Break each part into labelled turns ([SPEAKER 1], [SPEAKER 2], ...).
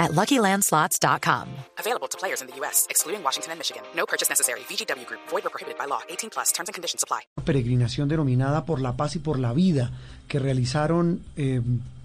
[SPEAKER 1] at LuckyLandSlots.com.
[SPEAKER 2] Available to players in the U.S., excluding Washington and Michigan. No purchase necessary. VGW Group. Void or prohibited by law. 18 plus. Terms and conditions apply.
[SPEAKER 3] Peregrinación denominada por la paz y por la vida que realizaron eh,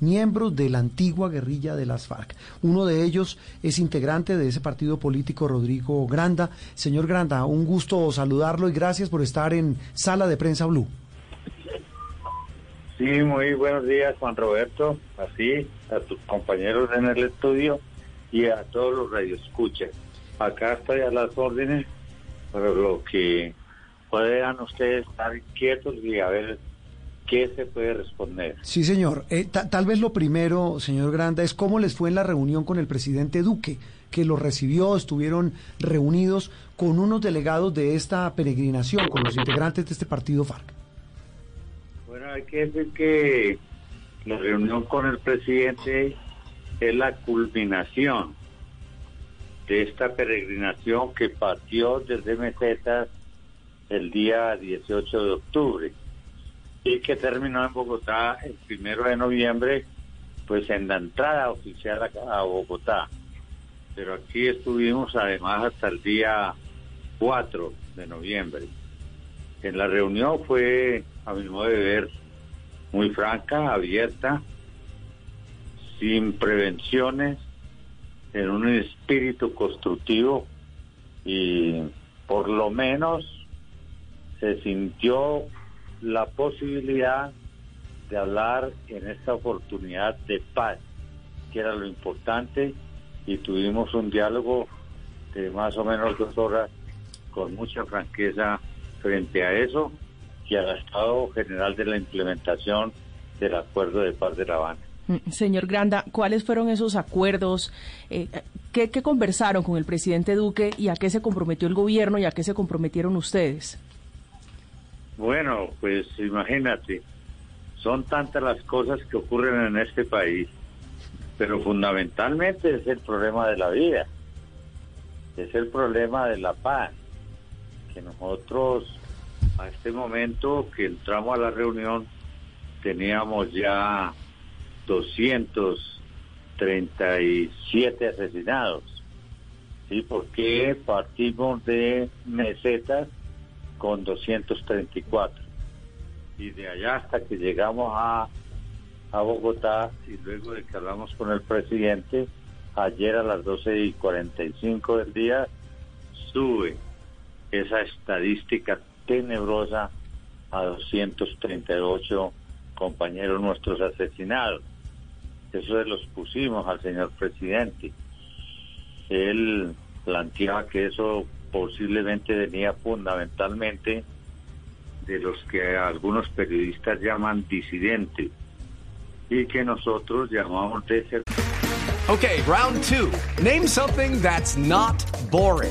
[SPEAKER 3] miembros de la antigua guerrilla de las FARC. Uno de ellos es integrante de ese partido político, Rodrigo Granda. Señor Granda, un gusto saludarlo y gracias por estar en Sala de Prensa Blue.
[SPEAKER 4] Sí, muy buenos días, Juan Roberto, así, a tus compañeros en el estudio y a todos los radioescuchas. Acá estoy a las órdenes para lo que puedan ustedes estar quietos y a ver qué se puede responder.
[SPEAKER 3] Sí, señor. Eh, ta- tal vez lo primero, señor Granda, es cómo les fue en la reunión con el presidente Duque, que lo recibió, estuvieron reunidos con unos delegados de esta peregrinación, con los integrantes de este partido FARC.
[SPEAKER 4] Bueno, hay que decir que la reunión con el presidente es la culminación de esta peregrinación que partió desde Mesetas el día 18 de octubre y que terminó en Bogotá el primero de noviembre, pues en la entrada oficial a, a Bogotá. Pero aquí estuvimos además hasta el día 4 de noviembre. En la reunión fue, a mi modo de ver, muy franca, abierta, sin prevenciones, en un espíritu constructivo y por lo menos se sintió la posibilidad de hablar en esta oportunidad de paz, que era lo importante, y tuvimos un diálogo de más o menos dos horas con mucha franqueza frente a eso y al estado general de la implementación del acuerdo de paz de La Habana.
[SPEAKER 5] Mm, Señor Granda, ¿cuáles fueron esos acuerdos? Eh, ¿qué, qué conversaron con el presidente Duque y a qué se comprometió el gobierno y a qué se comprometieron ustedes?
[SPEAKER 4] Bueno, pues imagínate, son tantas las cosas que ocurren en este país, pero fundamentalmente es el problema de la vida, es el problema de la paz, que nosotros a este momento que entramos a la reunión teníamos ya 237 asesinados. ¿Sí? Porque partimos de mesetas con 234. Y de allá hasta que llegamos a, a Bogotá y luego de que hablamos con el presidente, ayer a las 12 y 45 del día, sube esa estadística tenebrosa a 238 compañeros nuestros asesinados. Eso se los pusimos al señor presidente. Él planteaba que eso posiblemente venía fundamentalmente de los que algunos periodistas llaman disidentes y que nosotros llamamos de
[SPEAKER 6] Okay, round two. Name something that's not boring.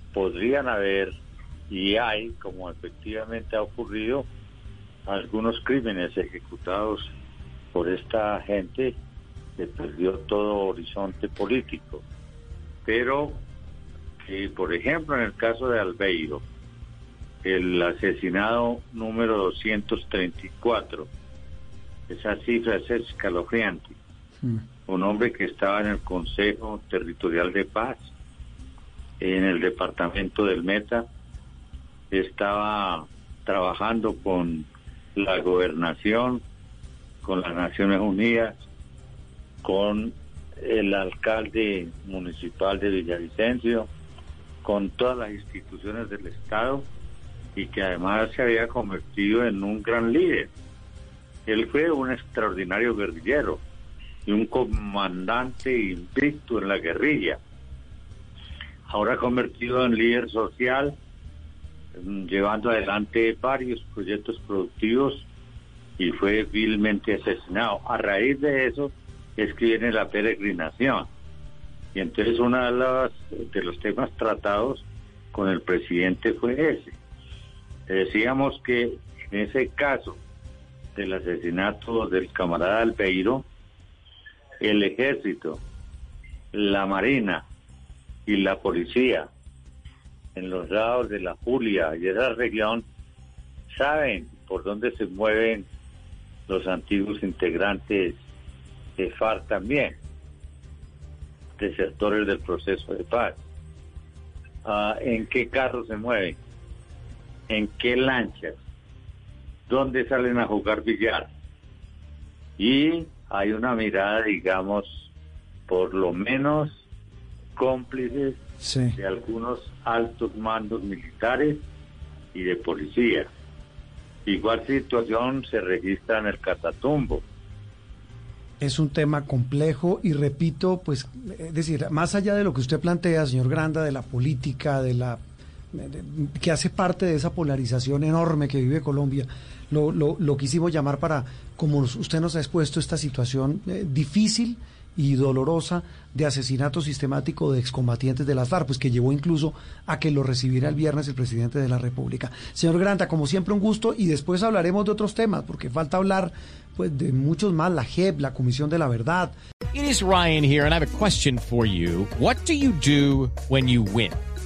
[SPEAKER 4] podrían haber y hay, como efectivamente ha ocurrido, algunos crímenes ejecutados por esta gente que perdió todo horizonte político. Pero, por ejemplo, en el caso de Albeiro, el asesinado número 234, esa cifra es escalofriante. Un hombre que estaba en el Consejo Territorial de Paz, en el departamento del Meta, estaba trabajando con la gobernación, con las Naciones Unidas, con el alcalde municipal de Villavicencio, con todas las instituciones del Estado y que además se había convertido en un gran líder. Él fue un extraordinario guerrillero y un comandante invicto en la guerrilla. Ahora convertido en líder social, mm, llevando adelante varios proyectos productivos y fue vilmente asesinado. A raíz de eso es que viene la peregrinación. Y entonces uno de los, de los temas tratados con el presidente fue ese. Decíamos que en ese caso del asesinato del camarada Albeiro, el ejército, la marina y la policía en los lados de la Julia y esa región saben por dónde se mueven los antiguos integrantes de FARC también, desertores del proceso de paz. Ah, ¿En qué carros se mueven? ¿En qué lanchas? ¿Dónde salen a jugar billar? Y hay una mirada, digamos, por lo menos cómplices de algunos altos mandos militares y de policía. Igual situación se registra en el Catatumbo.
[SPEAKER 3] Es un tema complejo y repito, pues, es decir, más allá de lo que usted plantea, señor Granda, de la política, de la que hace parte de esa polarización enorme que vive Colombia, lo, lo, lo quisimos llamar para, como usted nos ha expuesto, esta situación eh, difícil y dolorosa de asesinato sistemático de excombatientes de las FARC, pues que llevó incluso a que lo recibiera el viernes el presidente de la República. Señor Granta, como siempre un gusto y después hablaremos de otros temas, porque falta hablar pues de muchos más, la JEP, la Comisión de la Verdad.
[SPEAKER 7] It is Ryan here and I have a question for you. What do you do when you win?